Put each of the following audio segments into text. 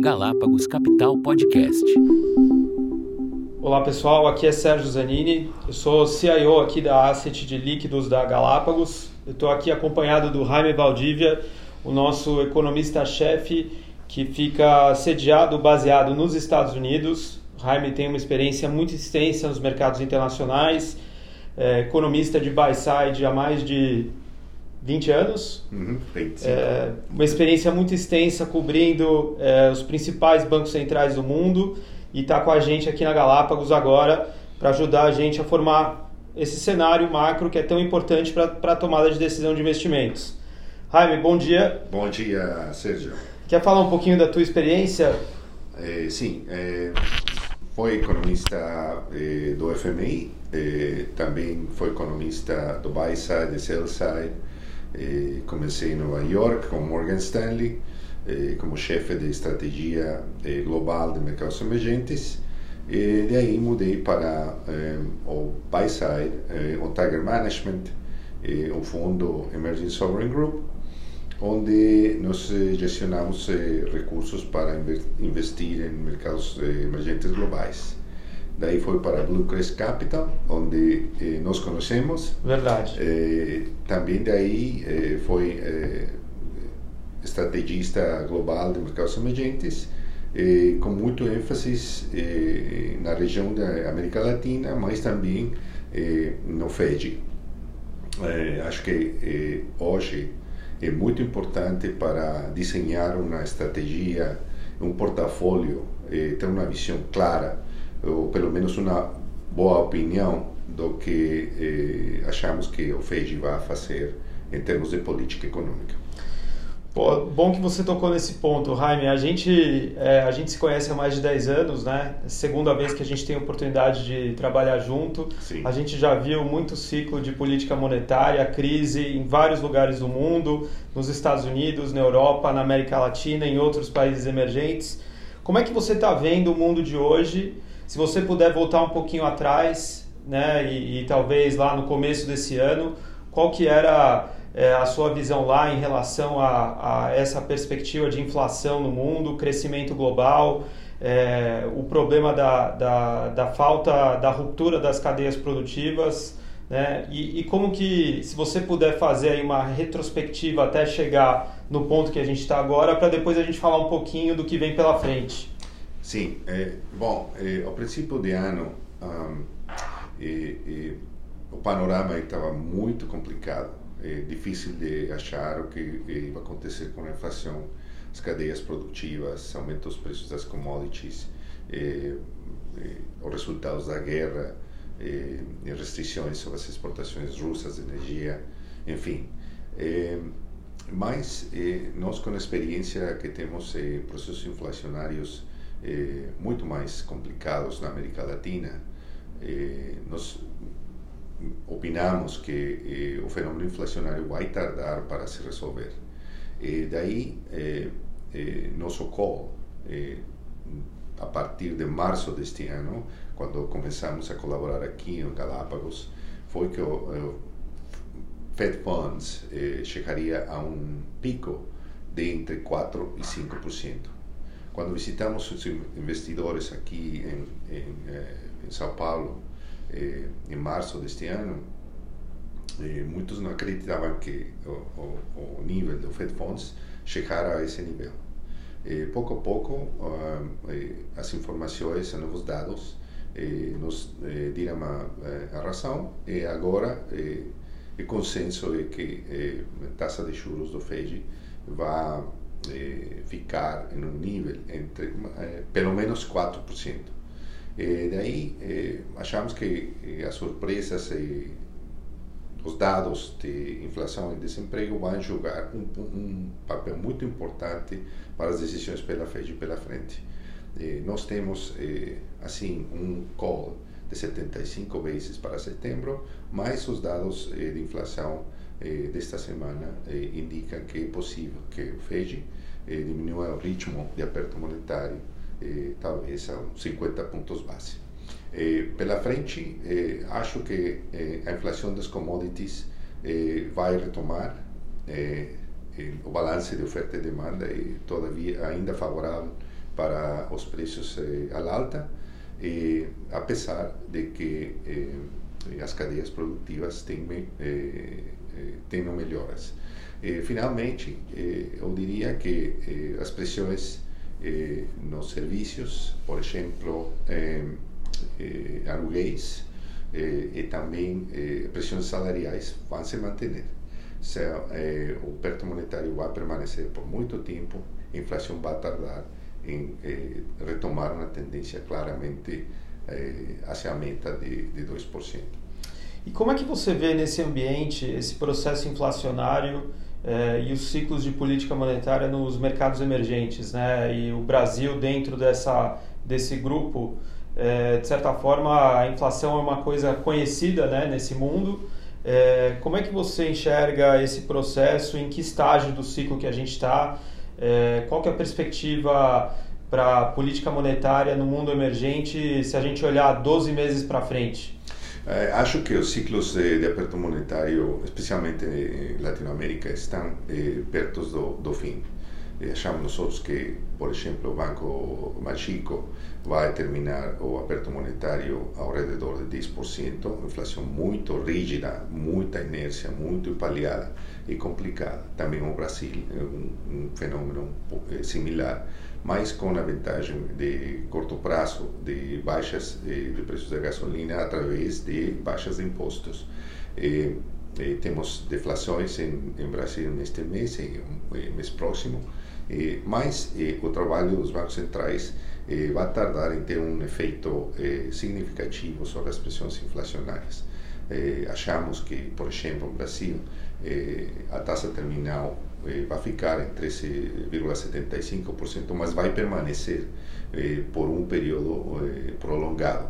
Galápagos Capital Podcast. Olá pessoal, aqui é Sérgio Zanini, eu sou CIO aqui da Asset de Líquidos da Galápagos. Eu estou aqui acompanhado do Jaime Valdívia, o nosso economista-chefe que fica sediado, baseado nos Estados Unidos. O Jaime tem uma experiência muito extensa nos mercados internacionais, é, economista de buy-side há mais de 20 anos. Uhum, é, uma experiência muito extensa cobrindo é, os principais bancos centrais do mundo e está com a gente aqui na Galápagos agora para ajudar a gente a formar esse cenário macro que é tão importante para a tomada de decisão de investimentos. Jaime, bom dia. Bom dia, Sérgio. Quer falar um pouquinho da tua experiência? É, sim, é, foi economista é, do FMI, é, também foi economista do buy side e sell side, comecei em Nova York com Morgan Stanley como chefe de estratégia eh, global de mercados emergentes e daí mudei para eh, o buy side, eh, o Tiger Management, o fundo Emerging Sovereign Group, onde nós gestionamos recursos para investir em mercados emergentes globais. Daí foi para Blue Crest Capital, onde eh, nos conhecemos. Verdade. Eh, também daí eh, foi eh, estrategista global de mercados emergentes, eh, com muito ênfase eh, na região da América Latina, mas também no FED. acho que hoje é muito importante para desenhar uma estratégia, um portfólio, ter uma visão clara ou pelo menos uma boa opinião do que eh, achamos que o FED vai fazer em termos de política econômica. Pô, bom que você tocou nesse ponto, Jaime. A gente, é, a gente se conhece há mais de 10 anos, né? Segunda vez que a gente tem a oportunidade de trabalhar junto. Sim. A gente já viu muito ciclo de política monetária, crise em vários lugares do mundo, nos Estados Unidos, na Europa, na América Latina, em outros países emergentes. Como é que você está vendo o mundo de hoje? Se você puder voltar um pouquinho atrás, né, e, e talvez lá no começo desse ano, qual que era é, a sua visão lá em relação a, a, essa perspectiva de inflação no mundo, crescimento global, é, o problema da, da, da, falta, da ruptura das cadeias produtivas, né? E, e, como que, se você puder fazer aí uma retrospectiva até chegar no ponto que a gente está agora, para depois a gente falar um pouquinho do que vem pela frente. Sim, é, bom, é, ao princípio de ano um, o panorama estava muito complicado, é difícil de achar o que ia acontecer com a inflação, as cadeias produtivas, aumento dos preços das commodities, é, é, os resultados da guerra, é, restrições sobre as exportações russas de energia, enfim. É, mas é, nós, com a experiência que temos em processos inflacionários eh, muito mais complicados na América Latina, eh, nós opinamos que eh, o fenômeno inflacionário vai tardar para se resolver. Daí, nosso call, a partir de março deste ano, quando começamos a colaborar aqui em Galápagos, foi que o, o Fed Funds chegaria a um pico de entre 4% e 5%. Quando visitamos os investidores aqui em, eh, São Paulo, eh, em março deste ano, eh, muitos não acreditavam que o, o, o, Fed Funds chegara a esse nível. pouco a pouco, uh, as informações, os novos dados, nos deram a, a, razão e agora o consenso é que a taxa de juros do Fed vai eh, ficar em um nível entre eh, pelo menos 4%. E daí eh, achamos que eh, as surpresas e os dados de inflação e desemprego vão jogar um, papel muito importante para as decisões pela FED pela frente. nós temos assim um call de 75 vezes para setembro, mas os dados de inflação eh, desta semana eh, indicam que é possível que FED eh, diminua o ritmo de aperto monetário, eh, talvez a 50 pontos base. Eh, pela frente, eh, acho que eh, a inflação das commodities eh, vai retomar, o balance de oferta e demanda é todavia ainda favorável para os preços al alta, apesar de que as cadeias produtivas têm, tenham melhoras. finalmente, eu diria que as pressões nos serviços, por exemplo, aluguéis e também pressões salariais vão se manter. O aperto monetário vai permanecer por muito tempo, a inflação vai tardar em retomar uma tendência claramente hacia a meta de, de 2%. E como é que você vê nesse ambiente esse processo inflacionário eh, e os ciclos de política monetária nos mercados emergentes, né? E o Brasil dentro dessa desse grupo, eh, de certa forma, a inflação é uma coisa conhecida, né, nesse mundo. Eh, como é que você enxerga esse processo? Em que estágio do ciclo que a gente está? qual que é a perspectiva para política monetária no mundo emergente se a gente olhar 12 meses para frente? Eh, acho que os ciclos de, de, aperto monetário, especialmente em Latinoamérica, estão eh, perto do, do fim. Eh, achamos nós que, por exemplo, o Banco Mágico vai terminar o aperto monetário ao redor de 10%, uma inflação muito rígida, muita inércia, muito empalhada e complicada. Também o Brasil é um, um fenômeno eh, similar mas com a vantagem de curto prazo de baixas eh, de preços da gasolina através de baixas de impostos. Eh, eh, temos deflações em, em Brasil neste mês e mês próximo, mas o trabalho dos bancos centrais vai tardar em ter um efeito significativo sobre as pressões inflacionárias. achamos que, por exemplo, no Brasil, a taxa terminal eh, vai ficar em 13,75%, mas vai permanecer eh, por um período eh, prolongado.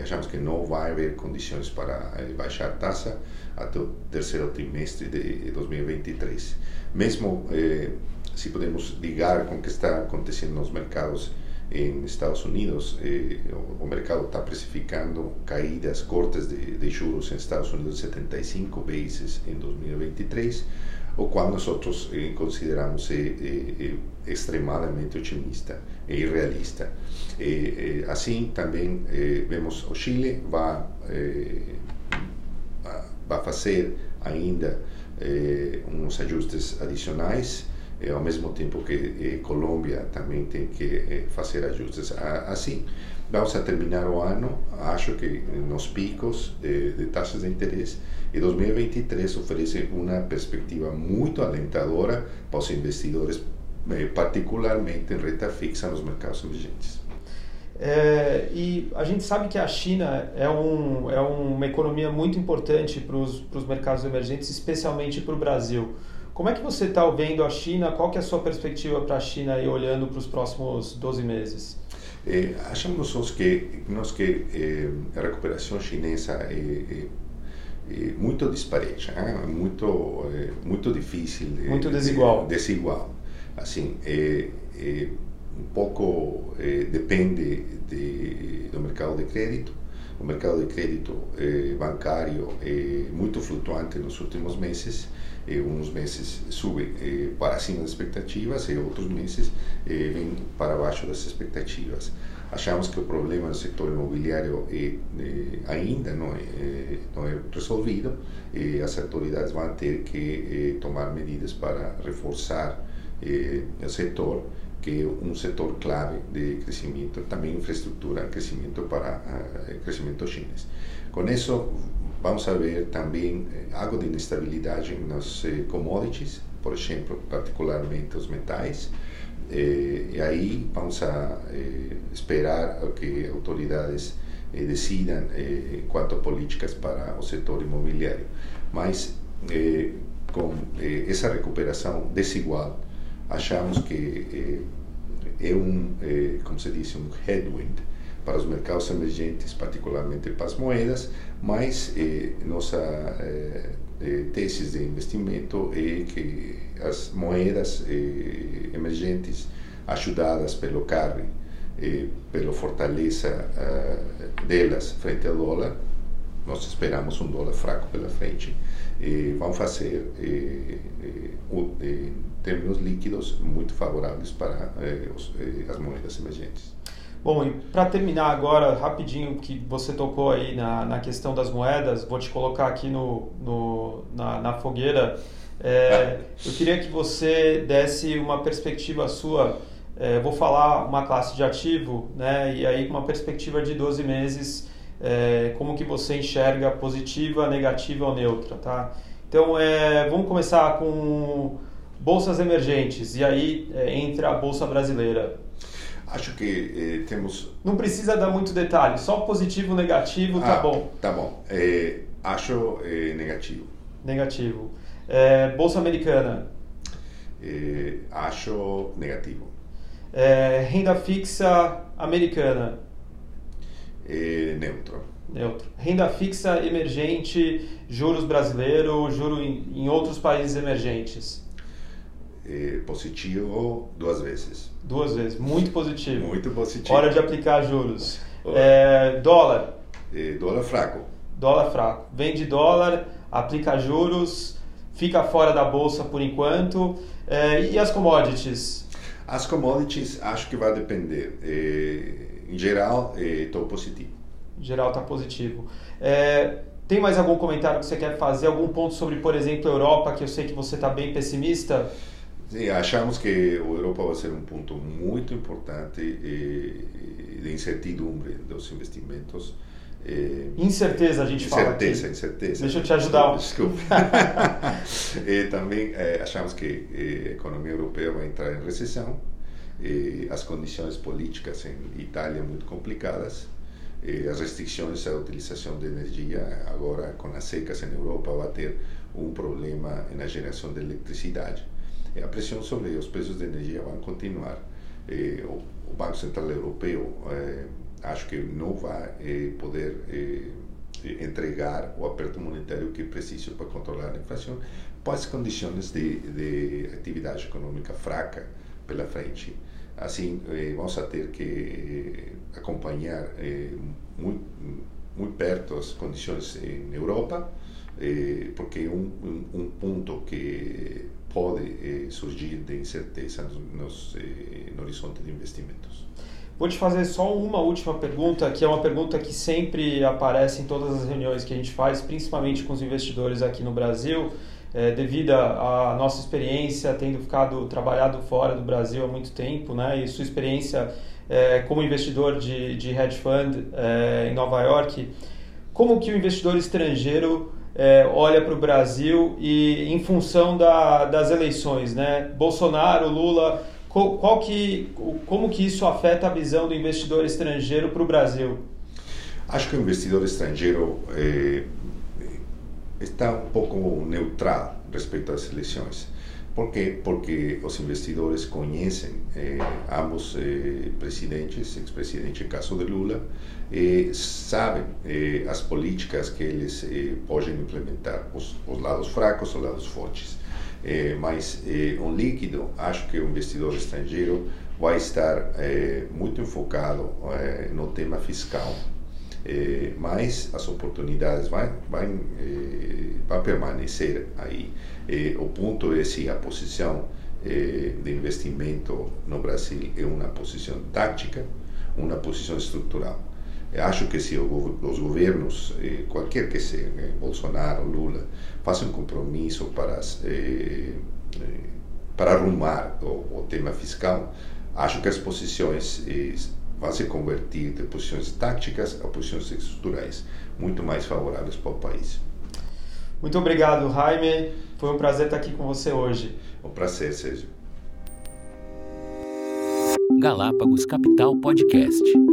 achamos que não vai haver condições para baixar a taxa até o terceiro trimestre de 2023. Mesmo se podemos ligar com o que está acontecendo nos mercados em Estados Unidos, eh, o, mercado está precificando caídas, cortes de, de, juros em Estados Unidos 75 vezes em 2023, o qual nós eh, consideramos eh, extremadamente otimista e irrealista. assim, também vemos o Chile vai, vai fazer ainda uns ajustes adicionais, eh, ao mesmo tempo que eh, Colômbia também tem que eh, fazer ajustes. Assim, vamos a terminar o ano, acho que nos picos de taxas de interesse, e 2023 oferece uma perspectiva muito alentadora para os investidores, eh, particularmente em renta fixa nos mercados emergentes. É, e a gente sabe que a China é, um, é uma economia muito importante para os mercados emergentes, especialmente para o Brasil. Como é que você está vendo a China? Qual que é a sua perspectiva para a China aí, olhando para os próximos 12 meses? Eh, achamos nós que, nós que eh, a recuperação chinesa é, é, é muito disparate, né? muito, é, muito difícil. Muito desigual. desigual. Assim, é, um pouco depende de, do mercado de crédito. O mercado de crédito bancário é muito flutuante nos últimos meses eh, uns meses sube eh, para cima das expectativas e outros meses vem para baixo das expectativas. Achamos que o problema do setor imobiliário ainda não é, não é resolvido e as autoridades vão ter que tomar medidas para reforçar o setor que é um setor clave de crescimento, também infraestrutura, crescimento para crescimento chinês. Com isso, vamos ver também algo de inestabilidade nas commodities, por exemplo, particularmente os metais. Eh, aí vamos a esperar que autoridades decidam quanto a políticas para o setor imobiliário. Mas com essa recuperação desigual, achamos que é um, como se diz, um headwind para os mercados emergentes, particularmente para as moedas, mas eh, nossa eh, eh, tese de investimento é que as moedas eh, emergentes, ajudadas pelo carry, eh, pela fortaleza eh, delas frente ao dólar, nós esperamos um dólar fraco pela frente, eh, vão fazer eh, eh, termos líquidos muito favoráveis para os, as moedas emergentes. Bom, e para terminar agora, rapidinho, que você tocou aí na, na questão das moedas, vou te colocar aqui no, no na, na fogueira. É, eu queria que você desse uma perspectiva sua. É, vou falar uma classe de ativo, né? E aí uma perspectiva de 12 meses, é, como que você enxerga positiva, negativa ou neutra, tá? Então, é, vamos começar com bolsas emergentes e aí é, entra a bolsa brasileira. Acho que eh, temos. Não precisa dar muito detalhe, só positivo, negativo, tá ah, bom. Tá bom. Eh, acho eh, negativo. Negativo. É, Bolsa americana. acho negativo. É, renda fixa americana. neutro. Neutro. Renda fixa emergente, juros brasileiro, juro em, em outros países emergentes. Positivo duas vezes. Duas vezes, muito positivo. Muito positivo. Hora de aplicar juros. É, dólar. dólar fraco. Dólar fraco. Vende dólar, aplica juros, fica fora da bolsa por enquanto. É, e as commodities? As commodities, acho que vai depender. É, em geral, estou positivo. Em geral, está positivo. É, tem mais algum comentário que você quer fazer? Algum ponto sobre, por exemplo, Europa, que eu sei que você está bem pessimista? Sim, achamos que a Europa vai ser um ponto muito importante de incertidumbre dos investimentos. Incerteza, a gente incerteza, fala aqui. Incerteza, Deixa eu te ajudar. Desculpe. e também eh, achamos que a economia europeia vai entrar em recessão. As condições políticas em Itália muito complicadas. As restrições à utilização de energia, agora com as secas em Europa, vai ter um problema na geração de eletricidade a pressão sobre os preços de energia vai continuar. Eh, o, Banco Central Europeu eh, acho que não vai eh, poder entregar o aperto monetário que precisa para controlar a inflação, as condições de, de atividade econômica fraca pela frente. Assim, vamos ter que acompanhar muito, muito perto as condições em Europa, porque um, um, um ponto que pode eh, surgir de incerteza nos, eh, no horizonte de investimentos. Vou te fazer só uma última pergunta, que é uma pergunta que sempre aparece em todas as reuniões que a gente faz, principalmente com os investidores aqui no Brasil, é, devido à nossa experiência, tendo ficado trabalhado fora do Brasil há muito tempo, né, e sua experiência é, como investidor de, de hedge fund é, em Nova York, como que o investidor estrangeiro é, olha para o Brasil e em função da, das eleições, né? Bolsonaro, Lula, qual, qual, que, como que isso afeta a visão do investidor estrangeiro para o Brasil? Acho que o investidor estrangeiro é, está um pouco neutral respeito às eleições. Por quê? Porque os investidores conhecem eh, ambos eh, presidentes, ex-presidente caso de Lula, e sabem eh, as políticas que eles eh, podem implementar, os, os, lados fracos, os lados fortes. Eh, mas eh, um líquido, acho que o investidor estrangeiro vai estar muito enfocado no tema fiscal. mas as oportunidades vão, vão, vão permanecer aí. Eh, o ponto é se a posição eh, de investimento no Brasil é uma posição tática, uma posição estrutural. Eu acho que se os governos, eh, qualquer que seja, eh, Bolsonaro, Lula, façam um compromisso para, eh, eh, para arrumar o, o, tema fiscal, acho que as posições vão se convertir de posições táticas a posições estruturais muito mais favoráveis para o país. Muito obrigado, Jaime. Foi um prazer estar aqui com você hoje. Um prazer, Sérgio. Galápagos Capital Podcast.